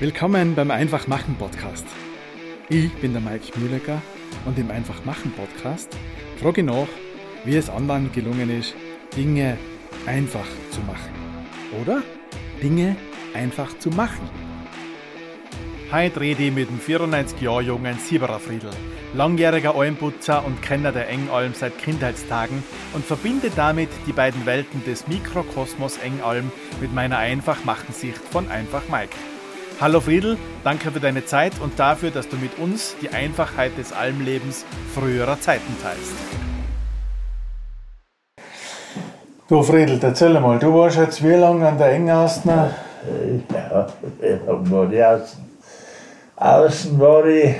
Willkommen beim Einfach machen Podcast. Ich bin der Mike Mühlecker und im Einfach machen Podcast frage ich nach, wie es anderen gelungen ist, Dinge einfach zu machen. Oder Dinge einfach zu machen. Heute rede ich mit dem 94 Jahre jungen Sieberer Friedl, langjähriger Almputzer und Kenner der Engalm seit Kindheitstagen und verbinde damit die beiden Welten des Mikrokosmos Engalm mit meiner einfach machen Sicht von Einfach Mike. Hallo Friedel, danke für deine Zeit und dafür, dass du mit uns die Einfachheit des Almlebens früherer Zeiten teilst. Du Friedel, erzähl mal, du warst jetzt wie lange an der Engaustner? Ja, war ich außen. Außen war ich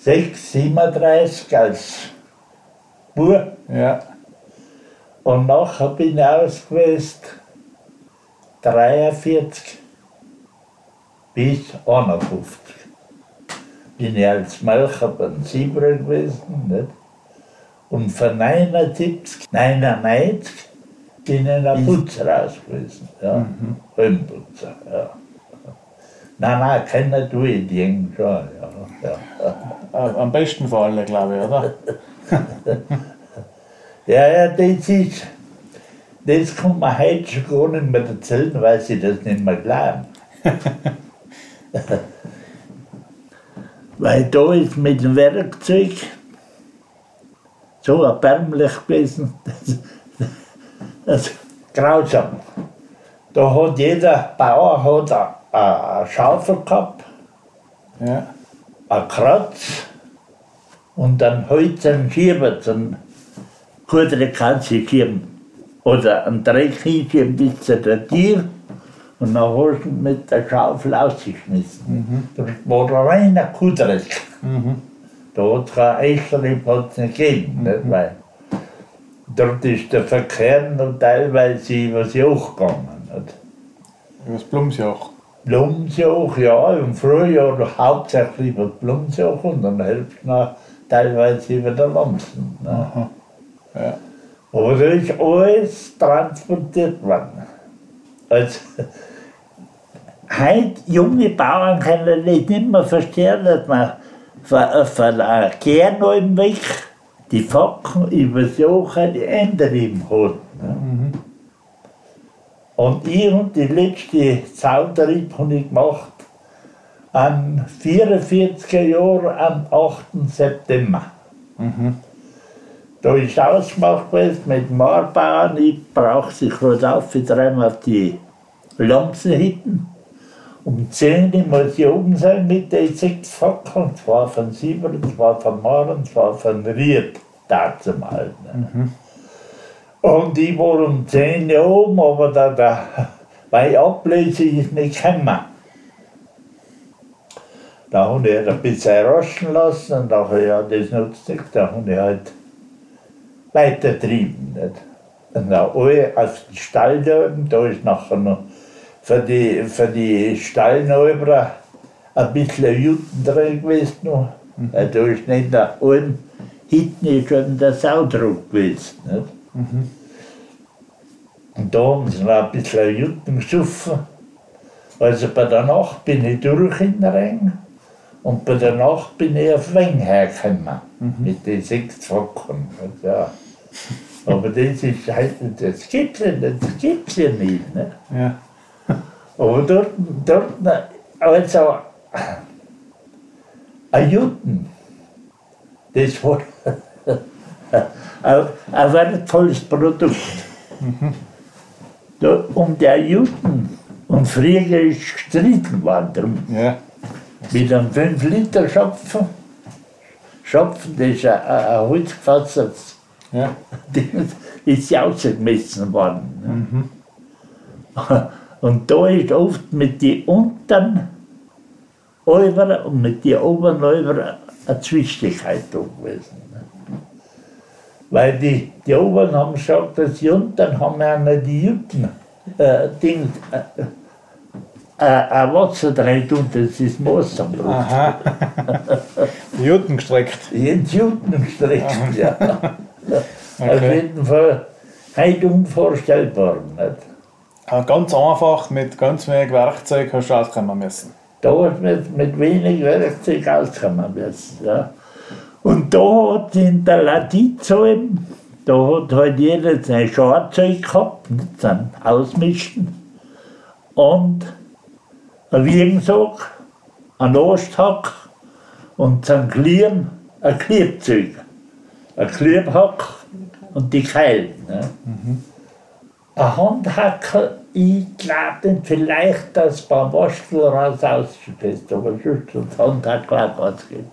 6, 37 als Bub. Ja. Und nachher bin ich ausgewesen 43 bis 51. Bin ich als Melcher beim Sieber gewesen. Nicht? Und von 79, 99 bin ich ein Putzer aus gewesen. Ja. Mhm. Höhenputzer, ja. Nein, nein, kennen tue ich die schon. Ja, ja. Am besten für alle, glaube ich, oder? ja, ja, das ist. Das kann man heute schon gar nicht mehr erzählen, weil sie das nicht mehr glauben. Weil da ist mit dem Werkzeug so erbärmlich gewesen, das, das grausam. Da hat jeder Bauer hat eine Schaufel gehabt, Ja. ein Kratz und dann Holz einen Schieber zum gute Katze schieben. Oder einen Dreck hinschieben bis zu der Tier und dann hast du mit der Schaufel ausgeschmissen. Das war ein reiner Kudreck. Da hat es kein Echerli hat's nicht gegeben. Nicht? Weil dort ist der Verkehr noch teilweise übers Joch gegangen. Nicht? Das Blumsjoch. Blumsjoch, ja, im Frühjahr hauptsächlich über Blumsjoch und dann Herbst noch teilweise über der Lamsen. Ne? Ja. Aber da ist alles transportiert worden. Also, heute junge Bauern können nicht immer verstehen, dass man von, von einer Kernalmweg die Facken übers Jahr die Änderung hat. Ne? Und ich und die letzte Zauderrieb habe ich gemacht am 44er Jahr am 8. September. Da ist ausgemacht gewesen mit dem Marbauern, ich brauche sich gerade auf, wieder einmal auf die Lamsenhütten. Um 10 Uhr muss ich oben sein mit den sechs Fackeln, zwei von Siebern, zwei von Maren, zwei von Ried, dazu mal. Ne? Und ich war um 10 Uhr oben, aber da, da, weil Ablese ist nicht gekommen. Da habe ich ein bisschen raschen lassen und dachte, ja, das nutzt nichts, da habe ich halt weitertrieben. Nicht? Und dann alle auf die Stall da oben, da ist nachher noch für die, für die Stallnäuber ein bisschen Juten drin gewesen. Noch. Weil Da ist nicht der Alm, hinten ist schon der Saudruck gewesen. Nicht? Und da haben sie noch ein bisschen Juten gesoffen. Also bei der Nacht bin ich durch in den Ring und bei der Nacht bin ich auf Weng hergekommen. Mit den sechs Fackeln. Ja. Aber das ist halt, das gibt's ja nicht, das gibt's ja nicht. Ne? Ja. Aber dort, dort also ein Juten, das war ein, wertvolles Produkt. Da, um der Juten und früher ist gestritten worden drum. Ja. Mit einem 5 Liter Schopfen. Schopfen, das ist ein, ein, Holzgefassertes Ja. Ding, ist sie ausgemessen worden. ne? Und da ist oft mit den unteren Äubern und mit den oberen Äubern eine Zwistigkeit da gewesen. ne? Weil die, die oberen haben gesagt, dass die unteren haben ja nicht die Juten, äh, Ding, äh, äh, ein Wasser drin tun, das ist Moossambrot. Aha. Die Juten gestreckt. Juten gestreckt, ja. Auf Okay. jeden Fall heute unvorstellbar. Nicht? Äh, Ganz einfach, mit ganz wenig Werkzeug hast du auskommen müssen. Da hat mit, mit wenig Werkzeug auskommen müssen. Ja. Und da hat in der Latizalm, da hat halt jeder sein Scharzeug gehabt, nicht sein Ausmischen. Und ein Wiegensack, ein Asthack und zum Klieren ein Klebzeug. Ein Klebhack und die Keil. Ne? Ein Handhackel, ich glaube vielleicht, dass beim Waschel raus ausgesetzt, aber sonst das Handhackel auch ganz gut.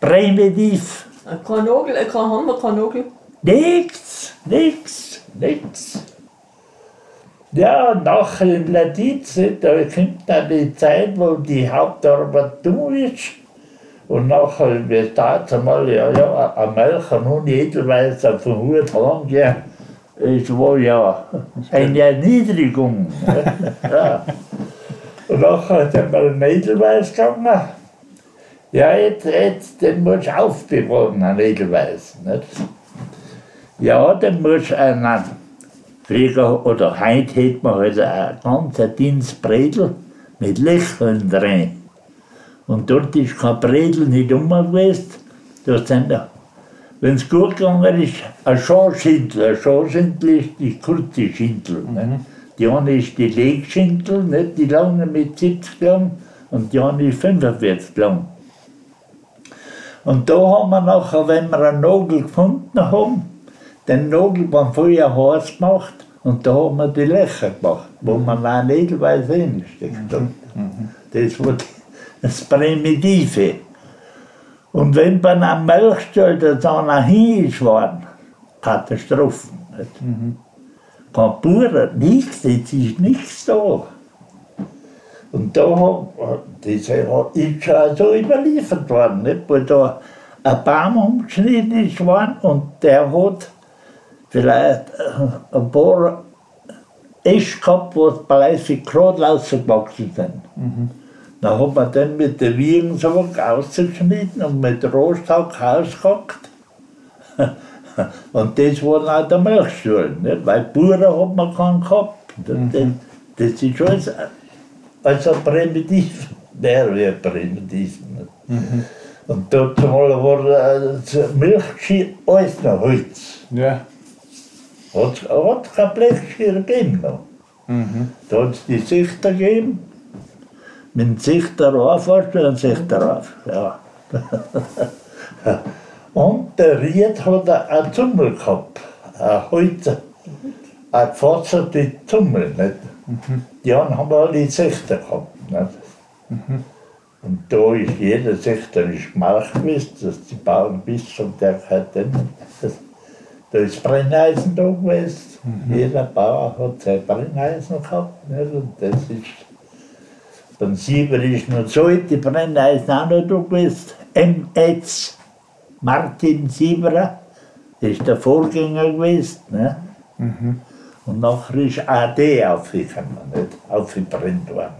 Primitiv. Kein Nagel, kein Hammer, kein Nagel. Nix, nix, nix. Ja, nachher in Ladiz, da kommt dann die Zeit, wo die Hauptarbeit tun ist. Und nachher wird da einmal, ja, ja, ein Melcher nun Edelweiß auf den Hut haben, ja. Es war ja eine Erniedrigung. ne? ja. Und nachher sind wir in Edelweiß gegangen. Ja, jetzt, jetzt den musst du aufbewahren, ein Edelweiß. Ja, dann muss einen Früher oder heute hätte man halt ein ganzer Dienst Bredel mit Löchern drin. Und dort ist kein Bredel nicht gewesen. Da sind wenn es gut gegangen ist, ein Schauschintel. Ein Schauschintel ist die kurze Schintel. Ne? Die eine ist die Legschintel, nicht die lange mit 70 lang, und die andere ist 45 lang. Und da haben wir nachher, wenn wir einen Nagel gefunden haben, den Nagel beim Feuer heiß gemacht und da haben wir die Löcher gemacht, wo man auch Edelweiß reingesteckt hat. Das war das Primitive. Und wenn bei einem Milchstall der dann hin ist worden, Katastrophen. Nicht? Kein Bauern, nichts, jetzt ist nichts da. Und da haben, das ist schon so überliefert worden, nicht? wo da ein Baum umgeschnitten ist worden und der hat vielleicht äh, ein paar Äste gehabt, wo die Blässe gerade rausgewachsen sind. Dann hat man den mit dem Wiegensack ausgeschnitten und mit dem Rosthack ausgehackt. und das war dann auch der Milchstuhl, nicht? weil Bauern hat man keinen gehabt. Das, das, das ist alles also primitiv, der wäre primitiv. Nicht? Und dort war äh, das Milchgeschirr alles noch Holz. Ja. Hat, hat kein Blechgeschirr gegeben noch. Da hat es die Sichter gegeben. Mit dem Sichter rauf, weißt du, ein Sichter rauf. Ja. Und der Ried hat einen Zummel gehabt. Ein Holz, eine gefasserte Zummel. Nicht? Die anderen haben alle Sichter gehabt. Nicht? Und da ist jeder Sichter ist gemacht gewesen, dass die Bauern bis zum Tag hatten. Da ist Brenneisen da gewesen. Jeder Bauer hat sein Brenneisen gehabt. Nicht? Und das ist, beim Sieber ist noch so die Brenneisen auch noch da gewesen. M.H. Martin Sieberer, das ist der Vorgänger gewesen. Ne? Und nachher ist AD aufgekommen, nicht? aufgebrennt worden.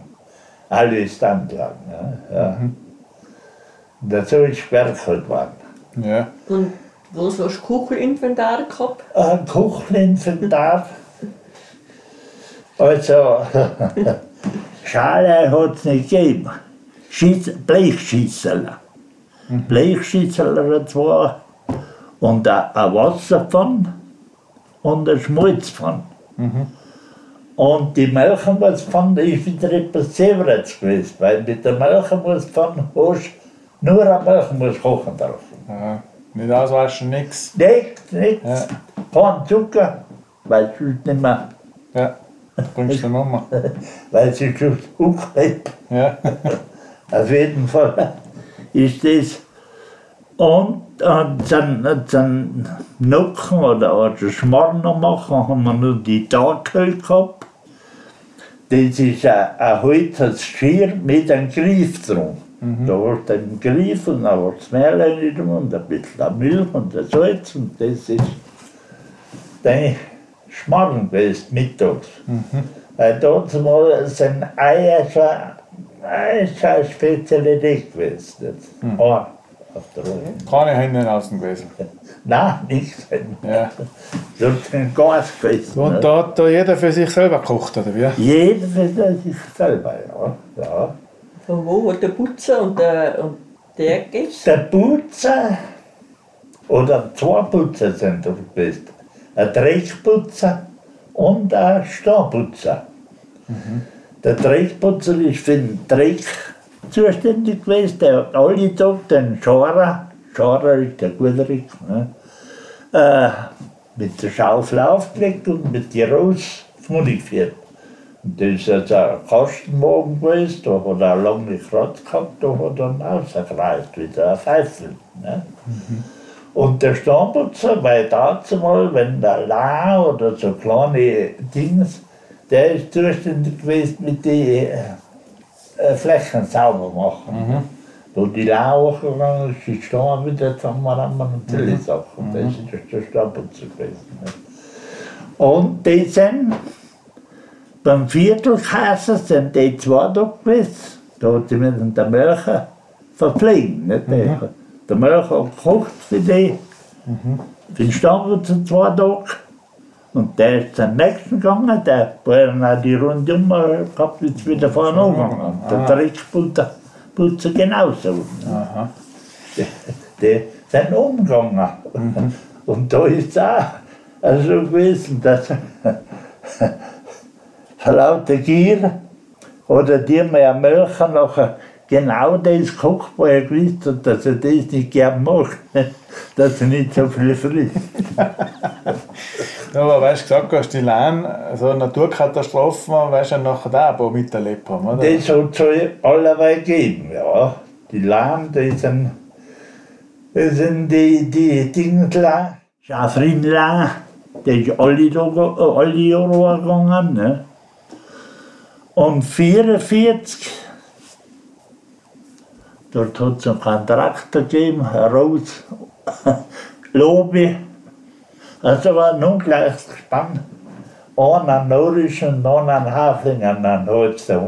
Alle Standlagen. Ne? Ja. Und dazu ist gewerkelt worden. Ja. Und was hast du Kuchelinventar gehabt? Ein Kucheninventar. Also, Schale hat es nicht gegeben. Schiss, Blechschüssel. Blechschüssel hat zwei. Und ein Wasserpfann und ein Schmalzpfann. Und die Milchwurzpfanne ist wieder etwas Severets gewesen, weil mit der Milchwurzpfanne hast du nur eine Milchwurst kochen dürfen. ja. Nicht auswaschen, nix. Nichts, nichts. Ja. Kein Zucker, weil es nicht mehr, Ja. Bringst du Mama. weil sie sonst aufklebt. Ja. Auf jeden Fall ist das. Und, und zum, zum Nocken oder, oder Schmarrn noch machen, haben wir nur die Takel gehabt. Das ist ein, ein holzes Schirr mit einem Griff drum. Da war ein Griff und dann war das Mehl rein drum und ein bisschen Milch und das Salz und das ist dein Schmarrn gewesen, mittags. Weil dort mal sind Eier schon, Eier schon eine Spezialität gewesen. Nicht? Ah, auf der. Keine Hände außen gewesen. Nein, nichts. Ja. So ein Gas gewesen. Und ne? da hat da jeder für sich selber gekocht, oder wie? Jeder für sich selber, ja. ja. Von wo hat der Putzer und der, und der gegessen? Der Putzer, oder zwei Putzer sind da gewesen. Ein Dreckputzer und ein Steinputzer. Der Dreckputzer ist für den Dreck zuständig gewesen. Der hat alle Tag den Scharer, Scharer ist der Guderig, ne? äh, mit der Schaufel aufgelegt und mit die Rose geführt. Und das ist jetzt ein Kastenwagen gewesen, da hat er eine lange Kratz gehabt, da hat er ihn rausgekreist, wie der Pfeifel. Ne? Und der Stammputzer, weil dazu mal, wenn der La oder so kleine Dings, der ist zuständig gewesen mit den äh, Flächen sauber machen. Da die La hochgegangen ist, die Stamm wieder zusammenrammen und solche Sachen. Das ist der Stammputzer gewesen. Und die sind beim Viertelkäse sind die zwei da gewesen. Da hat sie mit der Milch verpflegt. Nicht? Der, der Milch hat gekocht für die. Für den Stammputzer zwei Tage. Und der ist zum nächsten gegangen, der hat auch die Runde um gehabt, jetzt wieder vorne angegangen. Der Drecksputzer Putzer genauso. Aha. Die sind umgegangen. Und da ist es auch also gewesen, dass lauter Gier oder die mir Milch nachher genau das gekocht, wo er gewusst hat, dass er das nicht gern macht, dass er nicht so viel frisst. Ja, aber weißt du, gesagt hast, die Lahn, so Naturkatastrophen, weißt du, nachher da auch miterlebt haben, oder? Das hat es allerweil gegeben, ja. Die Lahm, die sind, das sind die, die Dingsla, Schafrinla, die ist alle, alle Jahre gegangen. Ne? Und 44, dort hat es einen Kontraktor gegeben, heraus, Lobe, also war ein ungleiches Gespann. Einer Norisch und einer Hafling und dann hat es der.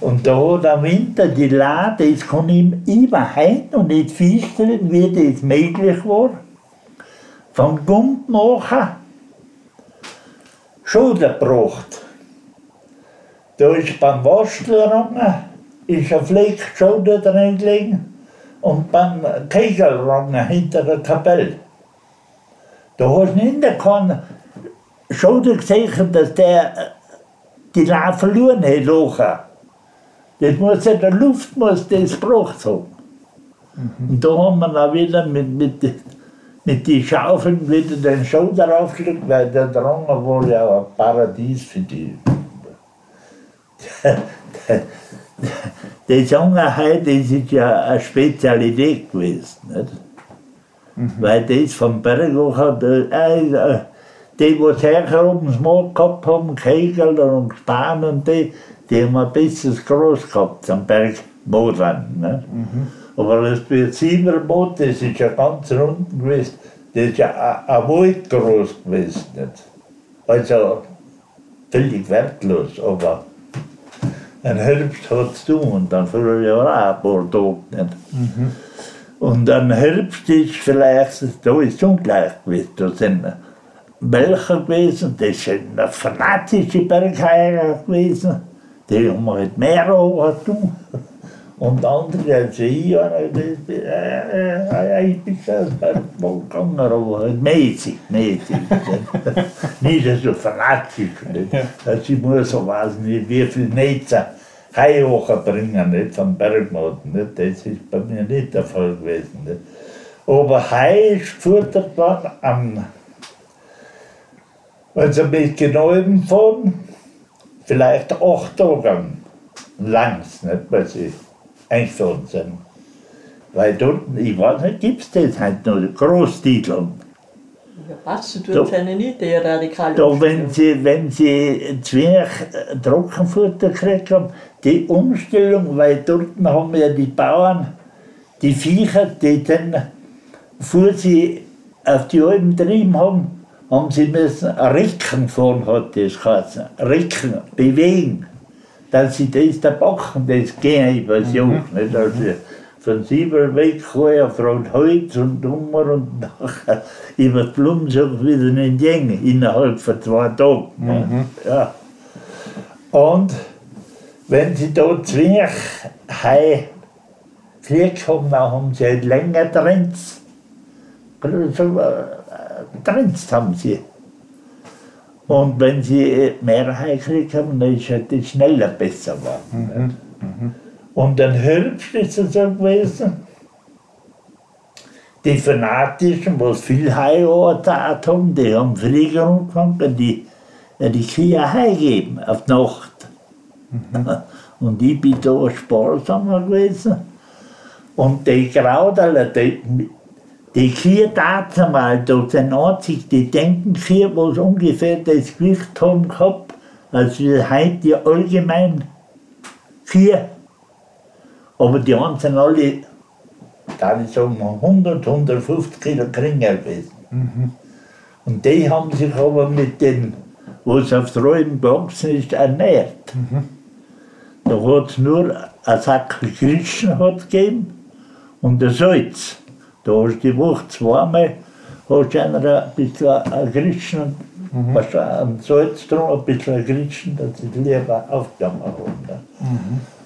Und da hat am Winter die Lade, das kann ihm immer heim und nicht feststellen, wie das möglich war. Von Gump machen, Schulter gebracht. Da ist beim Waschelrangen ist ein Fleck Schulter drin gelegen und beim Kegelrangen hinter der Kapelle. Da hast du nicht keinen Schulter gesehen, dass der äh, die Lade verloren hat. Nachher. Das muss in der Luft muss das gebracht haben. Und da haben wir dann wieder mit, mit, mit den Schaufeln wieder den Schulter aufgelegt, weil der Drang war ja ein Paradies für die. Das ist ja eine Spezialität gewesen. Nicht? Weil das vom Berg hoch hat, äh, äh, die, die herher oben das Moor gehabt haben, Kegel und Span und die, die haben ein bisschen groß gehabt am Berg Moorland. Ne? Aber das Bezieherboot, das ist ja ganz unten gewesen, das ist ja ein Wald groß gewesen. Nicht? Also völlig wertlos, aber ein Herbst hat es tun und dann früher ja auch ein paar Tage. Nicht? Und ein Herbst ist vielleicht, da ist es ungleich gewesen. Da sind welche gewesen, das sind fanatische Bergheier gewesen, die haben halt mehr tun. Und andere als ich, äh, äh, äh, ich bin mal gegangen, aber mäßig, mäßig. nicht so fanatisch. Nicht? Ich muss so weiß nicht, wie viel Netze Hai hochbringen, nicht vom Bergmoden. Nicht? Das ist bei mir nicht der Fall gewesen. Nicht? Aber Hai ist gefuttert worden am wenn sie mit Genäuben fahren, vielleicht acht Tage langs, nicht, weil sie sind. Weil dort, ich weiß nicht, gibt es das halt noch, Großtiteln. Ja, passen tut es ihnen nicht, der radikale Da, wenn sie, wenn sie äh, Trockenfutter gekriegt haben, die Umstellung, weil dort haben ja die Bauern, die Viecher, die dann, bevor sie auf die Alpen getrieben haben, haben sie müssen Ricken fahren, hat das geheißen. Ricken, bewegen. Dass sie das da backen, das geht über das Jahr. Nicht? Also von Siebel weg, vorher von Holz und Dummer und nachher über die Blumensuche wieder in Enge, innerhalb von zwei Tagen. ne? Ja. Und wenn sie da zwingend hei Krieg haben, dann haben sie halt länger trennt. So, äh, haben sie. Und wenn sie mehr Hai gekriegt haben, dann ist halt das schneller besser geworden. nicht? Und dann Herbst ist es so gewesen, die Fanatischen, die viel angetan haben, die haben Flieger umgefangen, die, die Kühe Hai geben auf die Nacht. Und ich bin da sparsamer gewesen. Und die Graudaler, die, die Kühe taten mal, da sind einzig die denken Kühe, die ungefähr das Gewicht haben gehabt, als wir heute die allgemein Kühe. Aber die anderen sind alle, da ich sagen, 100, 150 Kilo geringer gewesen. Und die haben sich aber mit den, was auf der Alpen gewachsen ist, ernährt. Da hat es nur ein Sack Grischen hat gegeben und ein Salz. Da hast du die Woche zweimal hast du einer ein bisschen ein Grischen, mhm. ein Salz drum, ein bisschen ein Grischen, dass sie die lieber aufgegangen haben. Ne?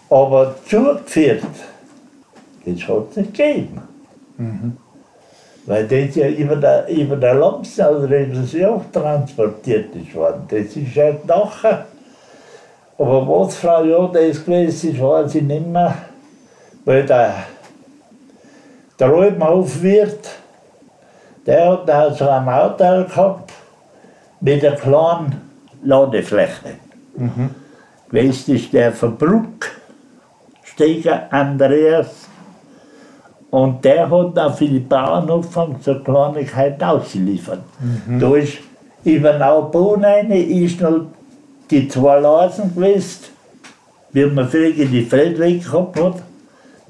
Aber zugeführt, das hat es nicht gegeben. Weil das ja über der, über der Lamps aus Rebelsjoch transportiert ist worden. Das ist halt nachher. Aber was Frau ja das gewesen ist, weiß ich nicht mehr. Weil der, der Alpenhofwirt, der hat da so ein Auto gehabt mit einer kleinen Ladefläche. Gewesen ist der Verbruck, Steger Andreas. Und der hat für die Bauern angefangen, so Kleinigkeiten auszuliefern. Da ist über den Aubahn rein, ist noch die zwei Lasen gewesen, wie man früher die Feldweg gehabt hat.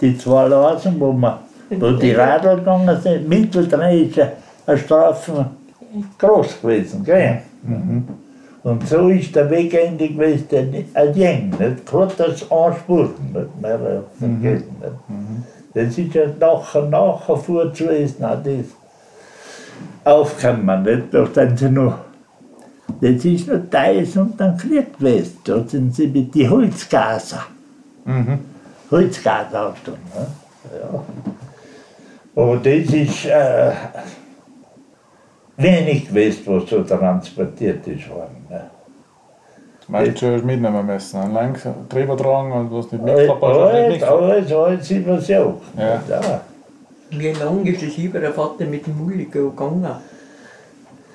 Die zwei Lasen, wo, man, wo die Radl gegangen sind, mitteldrin ist eine Strafe groß gewesen. Gell? Und so ist der Weg endlich gewesen, ein Jeng, nicht? Hat das anspuren, nicht mehr äh, vergessen. Nicht? Das ist ja nachher, nachher fort gewesen, auch das aufgekommen, nicht? Da sind sie noch, das ist noch Teils und dann Krieg gewesen. Da sind sie mit die Holzgaser. Holzgasauto, ne? Ja. Aber das ist äh, wenig gewesen, was so transportiert ist worden. Ne? Meinst du, hast du mitnehmen müssen? Einen lang drüber tragen und was nicht nicht Alles, alles, alles über sie auch. Ja. Ja. Wie lange ist es über der Vater mit dem Mulli gegangen?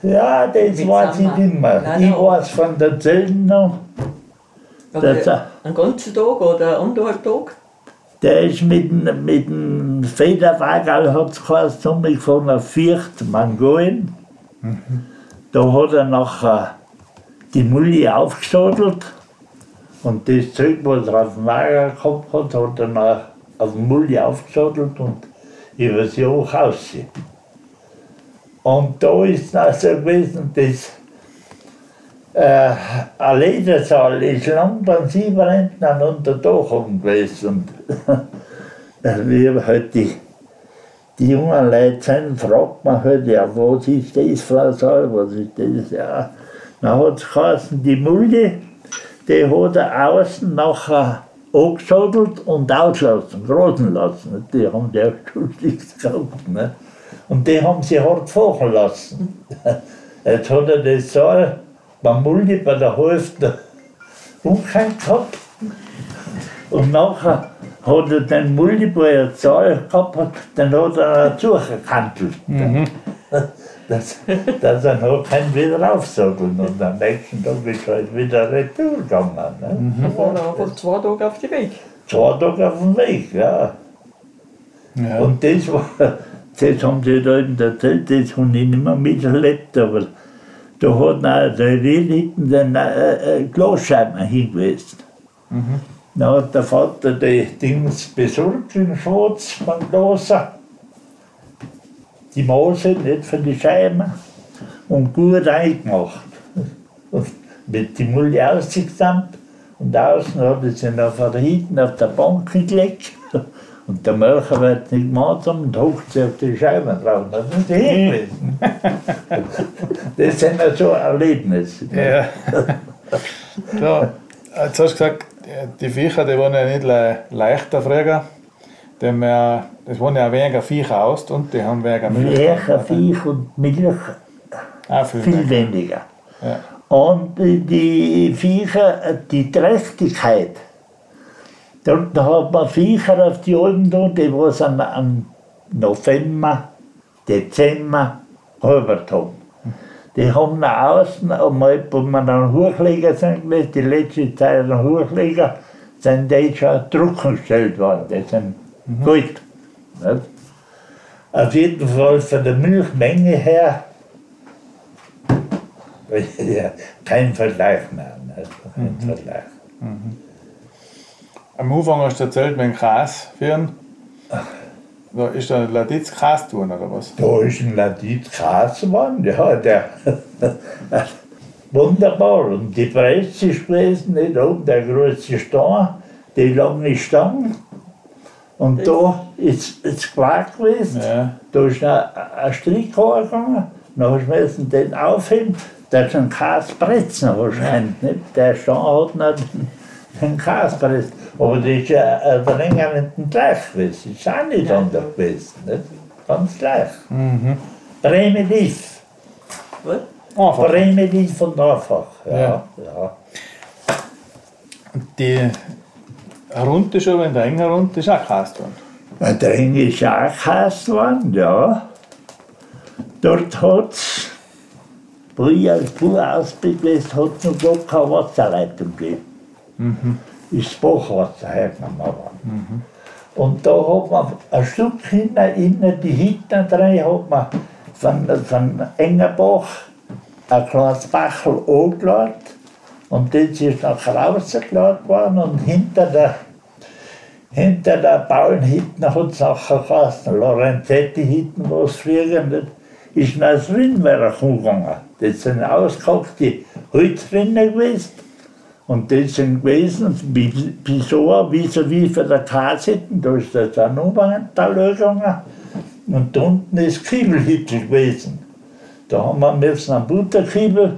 Ja, das Mit weiß ich Samba. nicht mehr. Nein, Ich nein. weiß von der Zellen noch, Das, äh, einen ganzen Tag oder anderthalb Tage? Der ist mit, dem- mit dem Federwagen, hat es geheißen, zusammengefahren auf Viercht, Mangolen. Da hat er nachher die Mulli aufgesadelt und das Zeug, was er auf dem Wagen gehabt hat, hat er nach, auf dem Mulli aufgesadelt und über das Joch raus. Und da ist es so gewesen, dass äh, Ledersaal ist lang beim Siebenrentner unter Dach oben gewesen. Und wir halt die, die jungen Leute sind, fragt man halt, ja, was ist das, Frau Saal, was ist das? Ja, dann hat es geheißen, die Mulde, die hat er außen nachher angesadelt und ausgelassen, grasen lassen. Die haben die auch nichts gehabt. Ne? Und die haben sie hart fahren lassen. Jetzt hat er das Saal beim Mulde bei der Hälfte umgehängt gehabt. Und nachher hat er den Mulde bei der Zahl gehabt, den hat er zugekantelt. Dass, dass er noch kein wieder aufsatteln und am nächsten Tag ist er halt wieder retour gegangen. Ne? Da war er einfach zwei Tage auf dem Weg. Zwei Tage auf dem Weg, ja. Ja. Und das war, das haben sie da eben erzählt, das habe ich nicht mehr miterlebt, aber da hat auch der Ried hinten den äh, äh, Glasscheiben hingewiesen. Dann hat der Vater die Dings besorgt in Schwarz beim Glaser. Die Maße nicht für die Scheiben und gut eingemacht. Und mit die Mulle ausgesamt und außen hat er sie noch von hinten auf der Bank gelegt Und der Melcher wird nicht gemeinsam und hockt sich auf die Scheiben drauf. Das ist die gewesen. Das sind ja so Erlebnisse. Ja. ja. Jetzt hast du gesagt, die Viecher, die waren ja nicht le leichter früher. Haben das waren ja weniger Viecher aus und die haben weniger Milch. Weniger? Viech und Milch Auch viel, viel mehr. weniger. Ja. Und die- Viecher, die Trächtigkeit, dort hat man Viecher auf die Alpen da, die was am, am November, Dezember halbert haben. Die haben nach außen, einmal, wo wir dann Hochleger sind gewesen, die letzte Zeit dann Hochleger, sind die schon drucken gestellt worden. Die sind gut. Nicht? Auf jeden Fall von der Milchmenge her kein Vergleich mehr. Nicht? Kein Vergleich. Am Anfang hast du erzählt, wenn Käse führen. Da ist da Laditz Käse tun, oder was? Da ist ein Ladit Käse geworden, ja, der wunderbar. Und die Presse ist gewesen, nicht oben der große Stein, die lange Stange. Und da ist es Quark gewesen. Ja. Da ist ein, ein Strick gegangen, dann hast du müssen den aufheben, der ist ein Käsebretzen wahrscheinlich. Nicht? Der Stein hat nicht den Käsebretzen. Aber das ist ja ein drängenden gleich gewesen. Ist auch nicht anders gewesen. Nicht? Ganz gleich. Primitiv. Was? Einfach. Primitiv und einfach. Ja, Ja. ja. Die Runde schon, wenn der enger Runde ist auch Käse tun. Ein Dring ist auch Käse geworden, ja. Dort hat es, wo ich als Bauer ausgebildet hat es noch gar keine Wasserleitung gegeben. Ist das Bachwasser hergenommen worden. Und da hat man ein Stück hinten, innen die hinten drin, hat man von, von Engerbach ein kleines Bachel angeladen. Und das ist nachher rausgeladen worden und hinter der hinter der Bauern hinten hat es nachher geheißen, Lorenzetti hinten, wo es früher nicht, ist noch das Rindwerk umgegangen. Das sind ausgehackte Holzrinder gewesen. Und das sind gewesen, wie, wie so, wie so wie für der Kassetten, da ist das ein Umwandtal gegangen. Und da unten ist Kiebelhütte gewesen. Da haben wir müssen einen Butterkiebel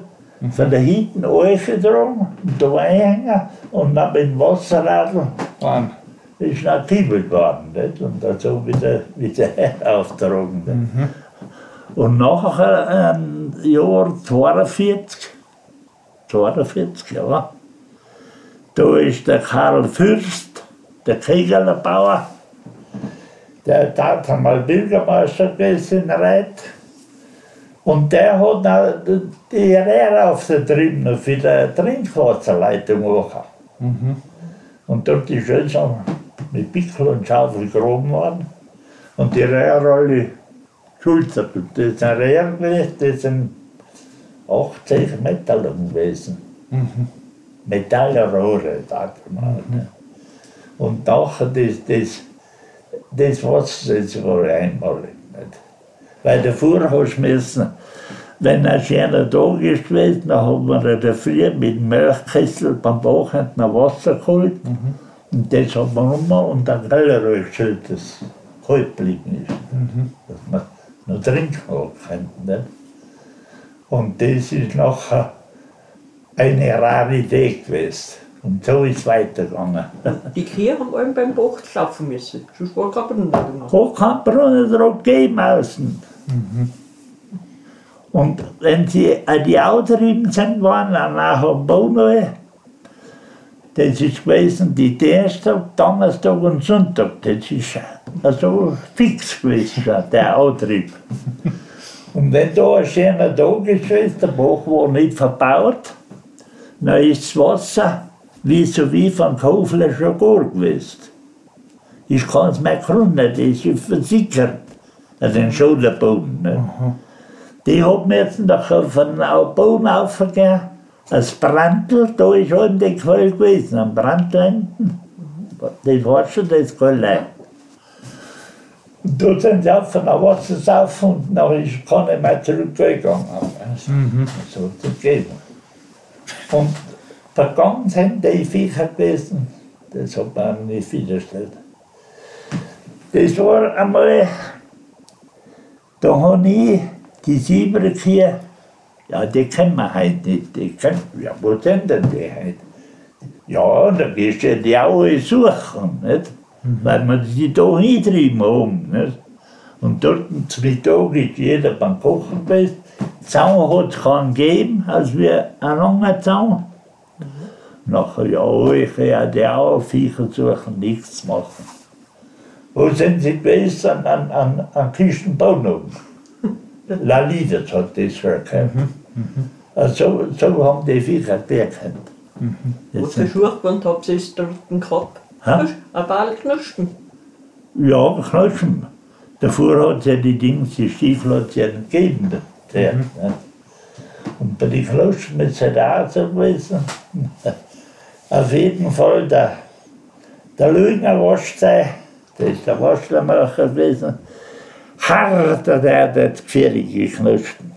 von der hinten Eiche dran, und da einhängen und dann mit dem Wasserradl Mann. ist noch gekiebelt worden. Nicht? Und dann so wieder, wieder auftragen. Nicht? Und nachher, im Jahr 42, 42, ja, da ist der Karl Fürst, der Kegelerbauer, der tat einmal Bürgermeister gewesen in Reit. Und der hat auch die Rehre auf der Tribüne für die Trinkwasserleitung gemacht. Und dort ist schön so mit Pickel und Schaufel gegraben worden. Und die Rehre alle schultert. Das sind Rehren gewesen, das sind 80 Meter lang gewesen. Metallrohre, sagt man. Ne? Und nachher das, das, das Wasser, das war einmalig. Nicht? Weil davor hast du müssen, wenn ein schöner Tag ist gewesen, dann haben wir in der Früh mit dem Milchkessel beim Bach hinten ein Wasser geholt. Und das hat man rum und dann Keller gestellt, das kalt geblieben ist. Dass man noch trinken kann. Nicht? Und das ist nachher eine Rarität gewesen. Und so ist es weitergegangen. Die Kühe haben alle beim Bach schlafen müssen. Sonst war kein Brunnen da. Wo kein Brunnen drauf gegeben außen. Und wenn sie an die Autrieben sind, waren dann nach dem Bauneu, das ist gewesen die Dienstag, Donnerstag und Sonntag. Das ist also fix gewesen, der Autrieb. Und wenn da ein schöner Tag ist, der Bach war nicht verbaut, dann ist das Wasser wie so wie von Kofler schon gar gewesen. Ich kann es mir gründen, das ist versickert. Also den Schulterboden. Ne? Die hat mir jetzt noch von einem Boden aufgegeben, das Brandl, da ist oben die Quelle gewesen, am Brandl hinten. Das war schon das Quelle. Und da sind sie auf von der Wasser saufen und dann ist nicht mehr zurückgegangen. Also, So hat es gegeben. Und vergangen sind die Viecher gewesen, das hat man nicht widerstellt. Das war einmal, da habe ich die Sieberkirche, ja, die kennen wir heute nicht. Die kennen, ja, wo sind denn die heute? Ja, da gehst du die auch suchen, nicht? weil wir die da hintrieben haben. Nicht? Und dort zum Mittag ist jeder beim Kochen gewesen. Zaun hat es keinen gegeben, als wir einen langen Zaun. Nachher, ja, ich werde die auch Viecher suchen, nichts machen. Wo sind sie gewesen? An, an, an, an Küstenbahnhof. Hat das gehört. Also, so haben die Viecher gekannt. Und der Schuchband habt ihr es dort gehabt. Hä? Ein paar Knusten. Ja, knutschen. Davor hat es ja die Dinge, die Stiefel hat es ja nicht gegeben. Der, ne? Und bei den Knutschen ist es halt auch so gewesen. Auf jeden Fall der, der Lügner Waschzei, der ist der Waschlermacher gewesen, harter, der hat das gefährliche Knusten.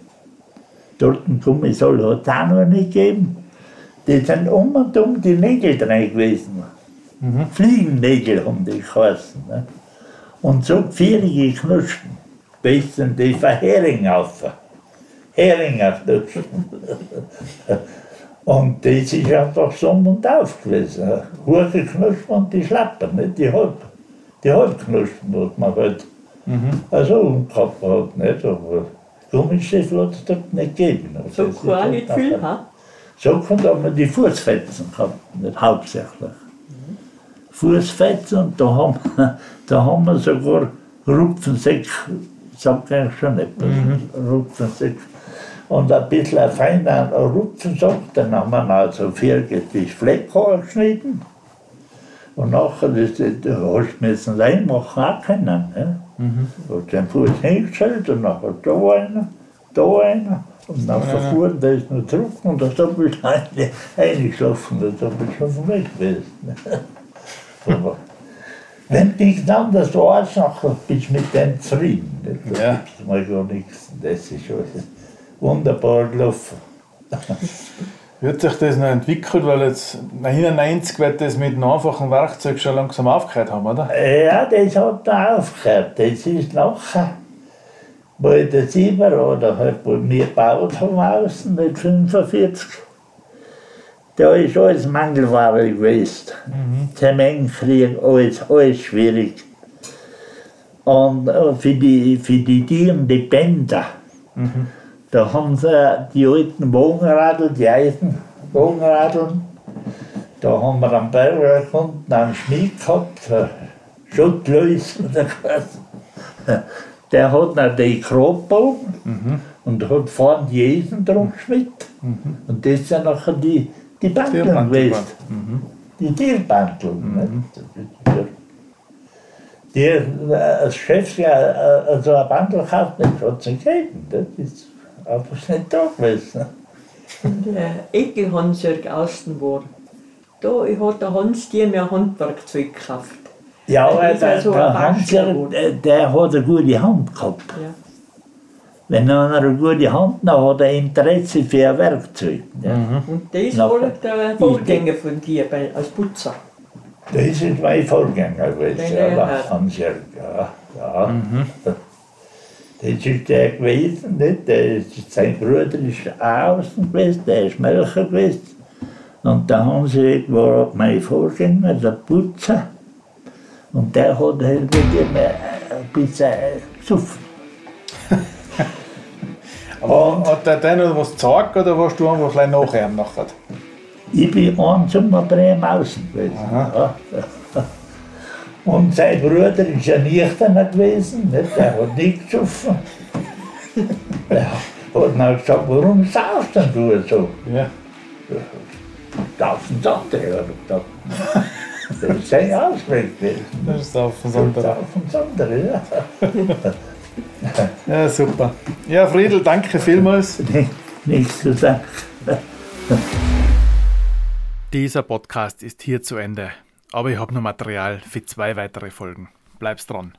Dort ein Gummisoll hat es auch noch nicht gegeben. Die sind um und um die Nägel drin gewesen. Fliegennägel haben die geheißen. Ne? Und so gefährliche Knusten. Besten die von Hering auf. Heringer und das ist einfach so und auf gewesen. Hohe Knusten und die Schlappen, nicht? die halb. Die Halbknusten, was man halt also umgehabt hat. Nicht? Aber Gummistiefel hat es dort nicht gegeben. So Das ist kann halt nicht viel, ha? so konnte man die Fußfetzen gehabt, nicht hauptsächlich. Fußfetzen und da haben, da haben wir sogar Rupfensäck, sagt eigentlich schon etwas, Rupfensäck. Und ein bisschen ein feiner Rupfensack, dann haben wir also vier das Fleckhaar geschnitten. Und nachher, das, das hast du müssen reinmachen auch können. Ne? Mhm. Hast den Fuß hingestellt und nachher da einer, da einer. Und nachher fuhren, da ist noch zurück und da bist du eine- eingeschlafen, da bist du schon weg gewesen. Aber wenn nichts anderes weißt, nachher bist du mit dem zufrieden. Da Ja. gibt's mal gar nichts. Das ist schon wunderbar gelaufen. Wird sich das noch entwickelt, weil jetzt 99 wird das mit einem einfachen Werkzeug schon langsam aufgehört haben, oder? Ja, das hat da aufgehört. Das ist nachher, bei der Sieber oder halt, wo wir gebaut haben außen mit 45, da ist alles Mangelware gewesen. Zementkrieg, alles, alles schwierig. Und äh, für die, für die Tiere, die Bänder, da haben sie die alten Wagenradl, die alten Wagenradeln, da haben wir am Bergwerk unten einen Schmied gehabt, äh, Schuttleus, oder was. der hat noch die Grabbogen und hat vorne die Eisen drum geschmiert. Und das sind nachher die, die Bandeln gewesen. Die Tierbandeln. nicht? Die, äh, als Chef ja äh, so ein Bandel kauft, nicht, hat es nicht gegeben. Das ist einfach nicht da gewesen. Der Ekelhansjörg außen war. Da hat der Hans dir mehr Handwerkzeug gekauft. Ja, aber ja der, so ein der Hans, der, der hat eine gute Hand gehabt. Ja. Wenn einer eine gute Hand hat, hat er Interesse für ein Werkzeug. Ja. Und das war der Vorgänger von dir bei, als Putzer. Das ist mein Vorgänger gewesen, ja, der Hans-Jörg. Ja, ja. Das ist der gewesen, nicht? Der ist, sein Bruder ist außen gewesen, der ist Melcher gewesen. Und der Hans-Jörg war mein Vorgänger, der Putzer. Und der hat halt mit ihm äh, ein bisschen gesoffen. Aber hat der dir noch was gesagt oder warst du einfach gleich nachher nachher? Ich bin Sommer bei ihm außen gewesen. Ja. Und sein Bruder ist ein Nüchterner gewesen, nicht? der hat nicht gesoffen. Der hat dann gesagt, warum saufst denn du so? Ja. Saufen hat er gesagt. Das ist sein Ausweg gewesen. Das ist auf den Sonntag. Saufen Sonntag, ja. Ja, super. Ja, Friedel, danke vielmals. Nichts zu sagen. Dieser Podcast ist hier zu Ende, aber ich habe noch Material für zwei weitere Folgen. Bleib's dran.